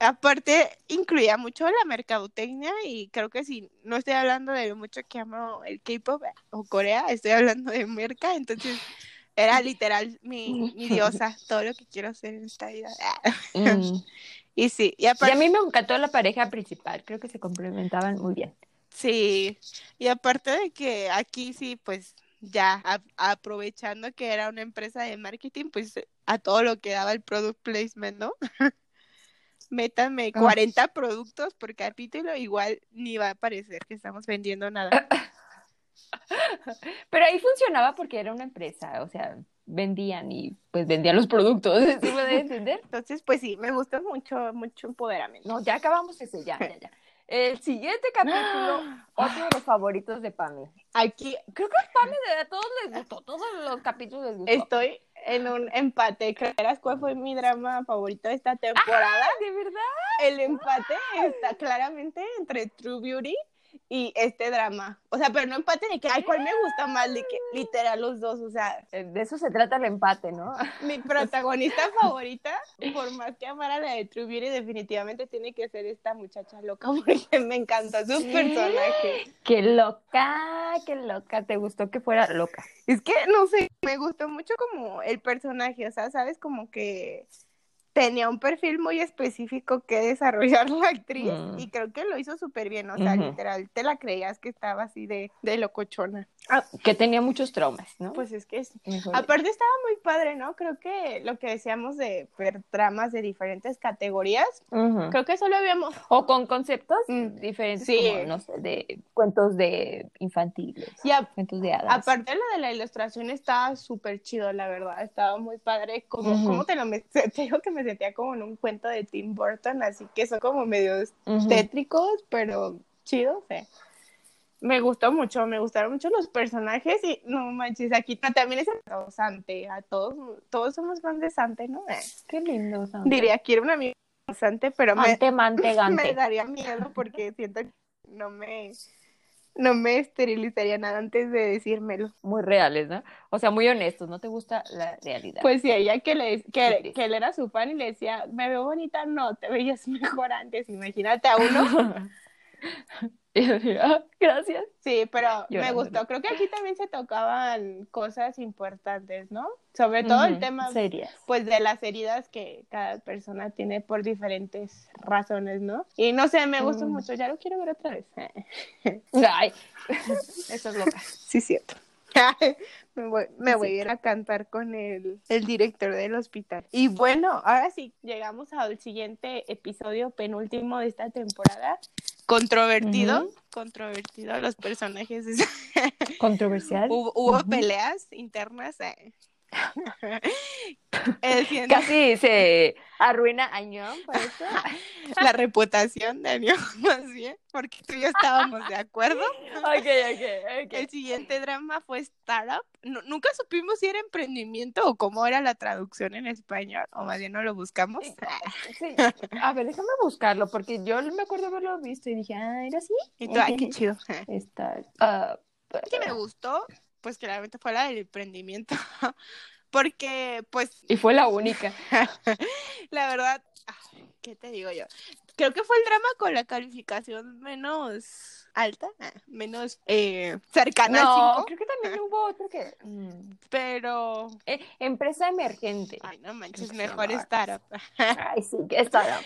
[SPEAKER 2] aparte incluía mucho la mercadotecnia y creo que si no estoy hablando de mucho que amo el K-pop o Corea, estoy hablando de merca, entonces era literal mi, mi, diosa, todo lo que quiero hacer en esta vida. Mm. Y sí, y,
[SPEAKER 1] aparte... y a mí me encantó la pareja principal, creo que se complementaban muy bien.
[SPEAKER 2] Sí, y aparte de que aquí sí, pues ya aprovechando que era una empresa de marketing, pues a todo lo que daba el product placement, ¿no? Métanme 40 productos por capítulo, igual ni va a parecer que estamos vendiendo nada.
[SPEAKER 1] Pero ahí funcionaba porque era una empresa, o sea, vendían y pues vendían los productos, ¿sí me entender?
[SPEAKER 2] Entonces, pues sí, me gustó mucho, mucho empoderamiento.
[SPEAKER 1] No, ya acabamos ese, ya, ya, ya. El siguiente capítulo, otro de los favoritos de Pame.
[SPEAKER 2] Aquí,
[SPEAKER 1] creo que a Pame a todos les gustó, todos los capítulos les gustó.
[SPEAKER 2] Estoy en un empate. ¿Creerás cuál fue mi drama favorito de esta temporada?
[SPEAKER 1] ¿De verdad?
[SPEAKER 2] El empate está claramente entre True Beauty y este drama. O sea, pero no empate de que, ay, ¿cuál me gusta más? De que literal los dos, o sea.
[SPEAKER 1] Eh, de eso se trata el empate, ¿no?
[SPEAKER 2] Mi protagonista favorita, por más que amara la de True Beauty, definitivamente tiene que ser esta muchacha loca, porque me encantó su personaje.
[SPEAKER 1] Qué loca, qué loca. ¿Te gustó que fuera loca?
[SPEAKER 2] Es que, no sé, me gustó mucho como el personaje, o sea, sabes, como que tenía un perfil muy específico que desarrollar la actriz mm. y creo que lo hizo súper bien, o sea, literal, te la creías que estaba así de, de locochona.
[SPEAKER 1] Ah, que tenía muchos traumas, ¿no?
[SPEAKER 2] Pues es que es... Aparte estaba muy padre, ¿no? Creo que lo que decíamos de ver dramas de diferentes categorías, creo que solo habíamos...
[SPEAKER 1] O con conceptos mm, diferentes, como, no sé, de cuentos de infantiles, cuentos de hadas.
[SPEAKER 2] Aparte lo de la ilustración estaba súper chido, la verdad, estaba muy padre, como, ¿cómo te lo me... te digo que me sentía como en un cuento de Tim Burton, así que son como medios tétricos, pero chidos, ¿eh? Me gustó mucho, me gustaron mucho los personajes y no manches, aquí también es Sante, a todos, todos somos fans de Sante, ¿no? Eh,
[SPEAKER 1] Qué lindo, Sante.
[SPEAKER 2] Diría, quiero un amigo Sante, pero
[SPEAKER 1] me, me
[SPEAKER 2] daría miedo porque siento que no me, no me esterilizaría nada antes de decírmelo.
[SPEAKER 1] Muy reales, ¿no? O sea, muy honestos, ¿no te gusta la realidad?
[SPEAKER 2] Pues sí, ella que, le, que, que él era su fan y le decía, me veo bonita, no, te veías mejor antes, imagínate a uno.
[SPEAKER 1] Y yo decía, ah, gracias.
[SPEAKER 2] Sí, pero me gustó. Creo que aquí también se tocaban cosas importantes, ¿no? Sobre todo el tema pues de las heridas que cada persona tiene por diferentes razones, ¿no? Y no sé, me gustó mm. mucho, ya lo quiero ver otra vez.
[SPEAKER 1] Ay, eso es loca.
[SPEAKER 2] Sí, cierto. me voy, me voy a ir a cantar con el, el, director del hospital. Y bueno, ahora sí, llegamos al siguiente episodio penúltimo de esta temporada. Controvertido, controvertido los personajes.
[SPEAKER 1] Controversial.
[SPEAKER 2] hubo, peleas internas. Eh.
[SPEAKER 1] Casi se arruina Añón por eso.
[SPEAKER 2] La reputación de Añón, más bien, porque tú y yo estábamos de acuerdo.
[SPEAKER 1] Ok, ok,
[SPEAKER 2] El siguiente drama fue Startup. nunca supimos si era emprendimiento o cómo era la traducción en español, o más bien no lo buscamos.
[SPEAKER 1] A ver, déjame buscarlo, porque yo me acuerdo haberlo visto y dije, ah, era así.
[SPEAKER 2] Y tú, ay, qué chido.
[SPEAKER 1] Startup.
[SPEAKER 2] que me gustó pues claramente fue la del emprendimiento, porque pues...
[SPEAKER 1] Y fue la única.
[SPEAKER 2] la verdad, ¿qué te digo yo? Creo que fue el drama con la calificación menos alta, menos eh, cercana
[SPEAKER 1] no, creo que también hubo otro que...
[SPEAKER 2] Mm, pero...
[SPEAKER 1] Eh, empresa emergente.
[SPEAKER 2] Ay, no manches, mejor startup.
[SPEAKER 1] Ay, sí, que startup.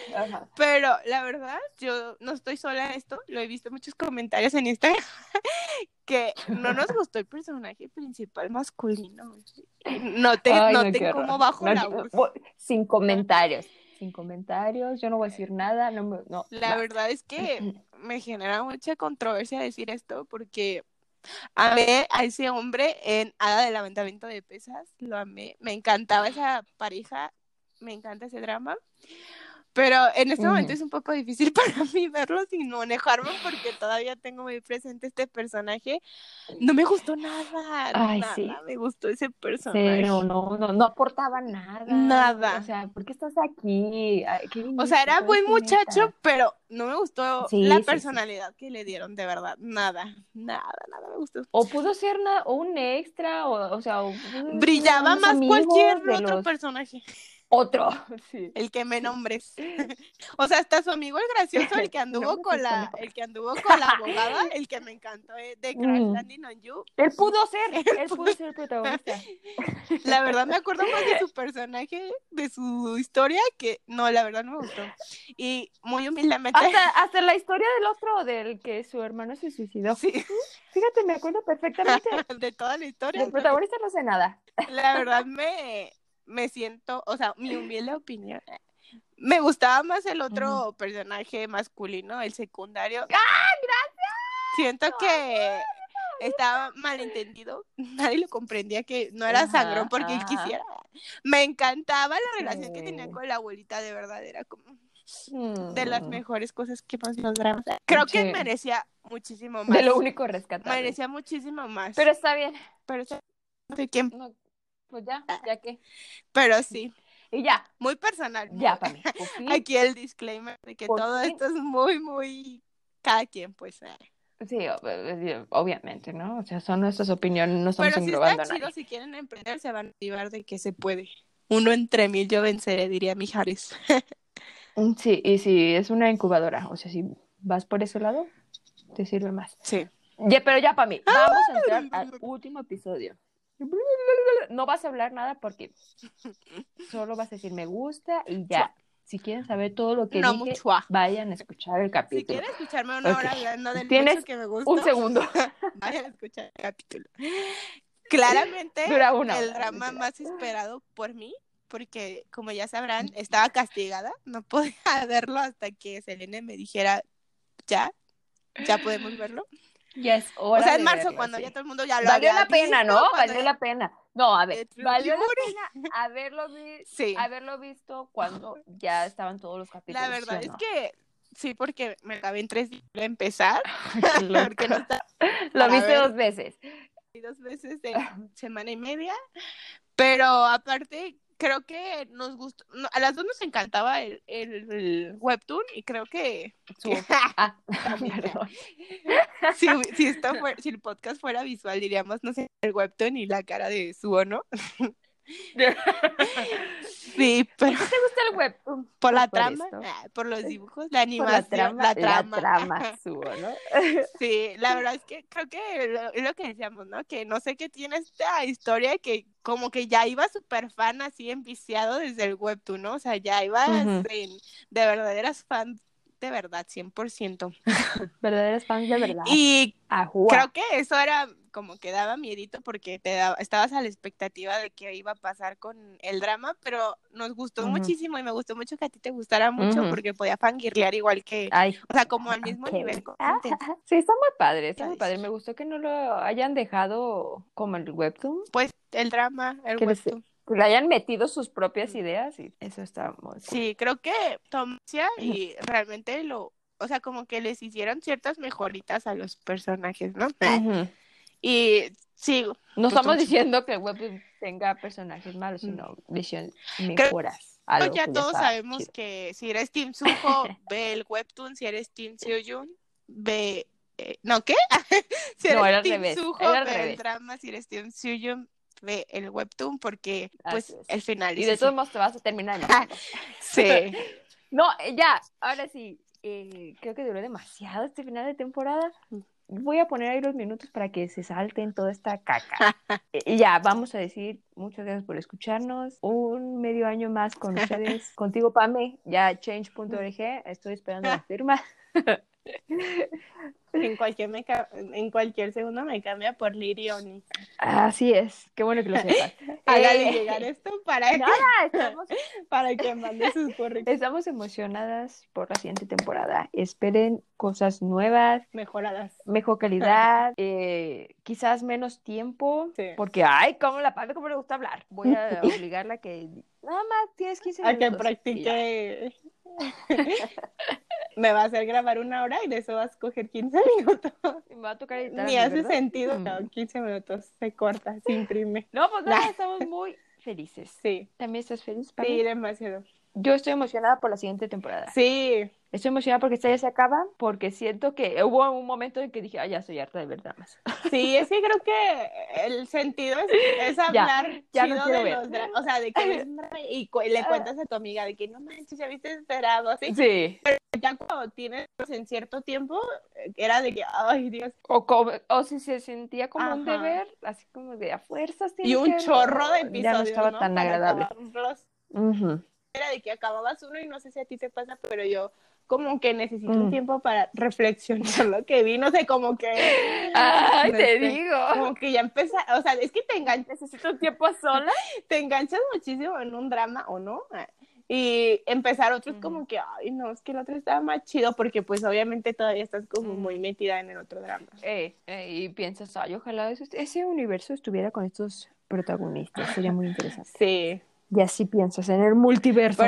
[SPEAKER 2] Pero la verdad, yo no estoy sola en esto, lo he visto en muchos comentarios en Instagram, que no nos gustó el personaje principal masculino. Noté, noté cómo bajo la voz.
[SPEAKER 1] Sin comentarios sin comentarios, yo no voy a decir nada, no, no
[SPEAKER 2] La verdad es que me genera mucha controversia decir esto porque amé a ese hombre en Hada del Levantamiento de Pesas, lo amé, me encantaba esa pareja, me encanta ese drama. Pero en este momento es un poco difícil para mí verlo sin manejarme porque todavía tengo muy presente este personaje. No me gustó nada, Ay, nada sí. me gustó ese personaje.
[SPEAKER 1] Pero no, no, no aportaba nada.
[SPEAKER 2] Nada.
[SPEAKER 1] O sea, ¿por qué estás aquí?
[SPEAKER 2] o sea, era buen muchacho, pero no me gustó la personalidad que le dieron, de verdad. Nada, nada, nada me gustó.
[SPEAKER 1] O pudo ser un extra, o, o sea,
[SPEAKER 2] brillaba más cualquier otro personaje.
[SPEAKER 1] Otro,
[SPEAKER 2] sí. El que me nombres. o sea, hasta su amigo el gracioso, el que anduvo con la, el que anduvo con la abogada, el que me encantó eh, de Crash mm. Landing on You.
[SPEAKER 1] Él pudo ser, él, pudo ser el protagonista.
[SPEAKER 2] La verdad me acuerdo más de su personaje, de su historia, que no, la verdad no me gustó. Y muy humildemente.
[SPEAKER 1] Hasta, hasta la historia del otro, del que su hermano se suicidó. Sí. Fíjate, me acuerdo perfectamente.
[SPEAKER 2] de toda la historia.
[SPEAKER 1] El protagonista no sé nada.
[SPEAKER 2] La verdad me me siento, o sea, mi humilde opinión, me gustaba más el otro personaje masculino, el secundario.
[SPEAKER 1] ¡Ah, gracias!
[SPEAKER 2] Siento que estaba malentendido, nadie lo comprendía que no era sangrón porque él quisiera. Me encantaba la relación que tenía con la abuelita, de verdad, era como de las mm. mejores cosas que más nos dramas. Creo que merecía muchísimo más.
[SPEAKER 1] De lo único rescatable.
[SPEAKER 2] Merecía muchísimo más.
[SPEAKER 1] Pero está bien.
[SPEAKER 2] Pero no sé quién.
[SPEAKER 1] Pues ya, ya que.
[SPEAKER 2] Pero sí.
[SPEAKER 1] Y ya.
[SPEAKER 2] Muy personal.
[SPEAKER 1] Ya, para mí.
[SPEAKER 2] Aquí el disclaimer de que todo esto es muy, muy. Cada quien, pues. Eh.
[SPEAKER 1] Sí, obviamente, ¿no? O sea, son nuestras opiniones, no estamos Pero englobando
[SPEAKER 2] si está chido, si quieren emprender, se van a motivar de que se puede. Uno entre mil yo venceré, diría Mijares.
[SPEAKER 1] Mm, sí, y si es una incubadora, o sea, si vas por ese lado, te sirve más.
[SPEAKER 2] Sí.
[SPEAKER 1] Ya, pero ya para mí, vamos a entrar al último episodio no vas a hablar nada porque solo vas a decir me gusta y ya. Si quieren saber todo lo que dije, vayan a escuchar el capítulo. Si
[SPEAKER 2] quieren escucharme una hora hablando del ¿Tienes que me gusta,
[SPEAKER 1] un segundo.
[SPEAKER 2] vayan a escuchar el capítulo. Claramente, el drama más esperado por mí, porque como ya sabrán, estaba castigada, no podía verlo hasta que Selene me dijera, ya, ya podemos verlo.
[SPEAKER 1] Ya es hora.
[SPEAKER 2] O sea, en marzo, cuando ya todo el mundo ya lo
[SPEAKER 1] Valió la pena, ¿no? Valió la pena. No, a ver, valió la pena haberlo, vi haberlo visto cuando ya estaban todos los capítulos.
[SPEAKER 2] La verdad es que sí, porque me acabé en tres días de empezar. porque no está
[SPEAKER 1] Lo viste dos veces.
[SPEAKER 2] Dos veces de semana y media. Pero aparte, creo que nos gustó, a las dos nos encantaba el, el, webtoon y creo que ah, si, si, esto si el podcast fuera visual diríamos, no sé, el webtoon y la cara de Suo, ¿no?
[SPEAKER 1] sí, pero... ¿Por qué te gusta el web?
[SPEAKER 2] Por la trama, ah, por los dibujos, la animación, la trama.
[SPEAKER 1] La trama, subo, ¿no?
[SPEAKER 2] sí, la verdad es que creo que es lo que decíamos, ¿no? Que no sé qué tiene esta historia que como que ya iba súper fan así enviciado desde el webtoon, ¿no? O sea, ya iba de verdaderas fans de verdad, 100%.
[SPEAKER 1] Verdaderas fans de verdad.
[SPEAKER 2] Y creo que eso era como que daba miedito porque te daba, estabas a la expectativa de qué iba a pasar con el drama, pero nos gustó muchísimo y me gustó mucho que a ti te gustara mucho porque podía fangirlear igual que, o sea, como al mismo nivel.
[SPEAKER 1] sí, está muy padre, está muy padre. Me gustó que no lo hayan dejado como el webtoon.
[SPEAKER 2] Pues el drama, el webtoon.
[SPEAKER 1] Le hayan metido sus propias ideas y eso está muy
[SPEAKER 2] Sí, creo que Tomasia y realmente lo, o sea, como que les hicieron ciertas mejoritas a los personajes, ¿no? Y sí.
[SPEAKER 1] No estamos diciendo que el webtoon tenga personajes malos, sino visión mejoras.
[SPEAKER 2] Creo ya todos sabemos que si eres Team Suho, ve el webtoon, si eres Team Seoyun, ve... Eh, ¿No qué? si eres no, Team Suho, ve el drama, si eres Team Seoyun, ve el webtoon, porque pues el final...
[SPEAKER 1] Y de todos modos te vas a terminar.
[SPEAKER 2] sí.
[SPEAKER 1] no, ya, ahora sí, eh, creo que duró demasiado este final de temporada voy a poner ahí los minutos para que se salten toda esta caca. y ya, vamos a decir muchas gracias por escucharnos. Un medio año más con ustedes. Contigo, Pame, ya change.org. Estoy esperando la firma.
[SPEAKER 2] En cualquier, en cualquier segundo me cambia por Lirioni.
[SPEAKER 1] Así es, qué bueno que lo sepas.
[SPEAKER 2] Hágale eh, llegar esto para que, para que mande sus currículos.
[SPEAKER 1] Estamos emocionadas por la siguiente temporada. Esperen cosas nuevas,
[SPEAKER 2] mejoradas,
[SPEAKER 1] mejor calidad, eh, quizás menos tiempo, porque ay, cómo la padre, cómo le gusta hablar. Voy a obligarla a que nada más tienes 15 minutos.
[SPEAKER 2] A que practique me va a hacer grabar una hora y de eso vas a coger 15 minutos.
[SPEAKER 1] me va a tocar editar,
[SPEAKER 2] Ni hace sentido, no, 15 minutos, se corta, se imprime.
[SPEAKER 1] No, pues nada, estamos muy felices.
[SPEAKER 2] Sí.
[SPEAKER 1] ¿También estás feliz?
[SPEAKER 2] Sí, demasiado.
[SPEAKER 1] Yo estoy emocionada por la siguiente temporada.
[SPEAKER 2] Sí.
[SPEAKER 1] Estoy emocionada porque esta ya se acaba, porque siento que hubo un momento en que dije, ay, ya estoy harta de ver dramas.
[SPEAKER 2] Sí, es que creo que el sentido es, hablar ya, chido de los dramas, o sea, de que ves y, le ah. cuentas a tu amiga de que no manches, ya viste esperado, así.
[SPEAKER 1] Sí.
[SPEAKER 2] Pero ya cuando tienes en cierto tiempo, era de que, ay, Dios.
[SPEAKER 1] O, o si se sentía como un deber, así como de a fuerzas.
[SPEAKER 2] Y un chorro de episodios,
[SPEAKER 1] Ya no estaba tan agradable.
[SPEAKER 2] Era de que acababas uno y no sé si a ti te pasa, pero yo como que necesito un mm. tiempo para reflexionar lo que vi, no sé, como que...
[SPEAKER 1] Ay, te digo.
[SPEAKER 2] Como que ya empezó, o sea, es que te enganchas,
[SPEAKER 1] necesito un tiempo sola.
[SPEAKER 2] te enganchas muchísimo en un drama, ¿o no? Y empezar otros como que, ay, no, es que el otro estaba más chido, porque pues obviamente todavía estás como muy metida en el otro drama.
[SPEAKER 1] Eh, eh, y piensas, ay, ojalá ese universo estuviera con estos protagonistas, sería muy interesante.
[SPEAKER 2] Sí.
[SPEAKER 1] Y así piensas en el multiverso.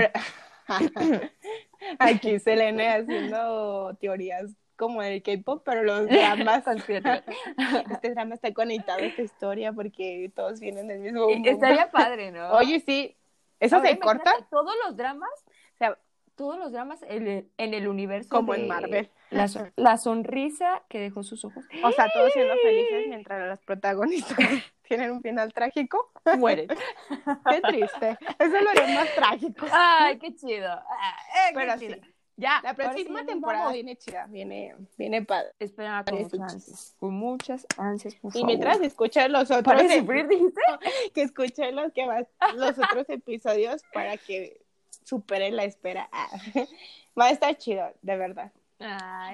[SPEAKER 2] Aquí Selene haciendo teorías como el K-pop, pero los dramas. este drama está conectado a esta historia porque todos vienen del mismo
[SPEAKER 1] mundo. Estaría padre, ¿no?
[SPEAKER 2] Oye, sí. ¿Eso se corta?
[SPEAKER 1] Todos los dramas, todos los dramas en el, universo.
[SPEAKER 2] Como en Marvel.
[SPEAKER 1] La, la, sonrisa que dejó sus ojos.
[SPEAKER 2] O sea, todos siendo felices mientras las protagonistas tienen un final trágico.
[SPEAKER 1] Mueren.
[SPEAKER 2] qué triste. Eso lo haría más trágico.
[SPEAKER 1] Ay, qué chido. Ah, eh,
[SPEAKER 2] Pero sí. Ya, la próxima temporada viene chida, viene, viene padre.
[SPEAKER 1] Espera con muchas ansias. Con muchas ansias, por
[SPEAKER 2] Y mientras escuchen los otros.
[SPEAKER 1] ¿Para sufrir, dijiste?
[SPEAKER 2] Que escuchen los, que los otros episodios para que superen la espera. Ah, va a estar chido, de verdad.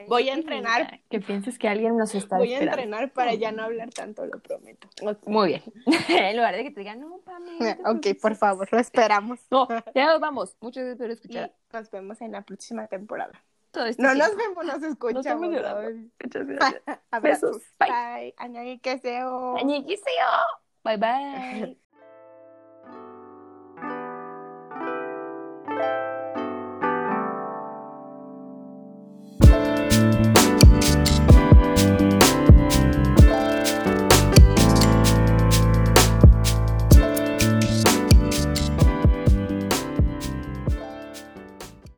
[SPEAKER 2] voy a entrenar.
[SPEAKER 1] Que pienses que alguien nos está
[SPEAKER 2] Voy a entrenar para ya no hablar tanto, lo prometo.
[SPEAKER 1] Muy bien. en lugar de que te digan, no, Pamela.
[SPEAKER 2] ok, por favor, lo esperamos.
[SPEAKER 1] No, ya nos vamos. Muchas gracias por escuchar.
[SPEAKER 2] nos vemos en la próxima temporada.
[SPEAKER 1] Este
[SPEAKER 2] no nos vemos, nos escuchamos.
[SPEAKER 1] Muchas gracias.
[SPEAKER 2] Besos. Bye. Bye. Bye bye.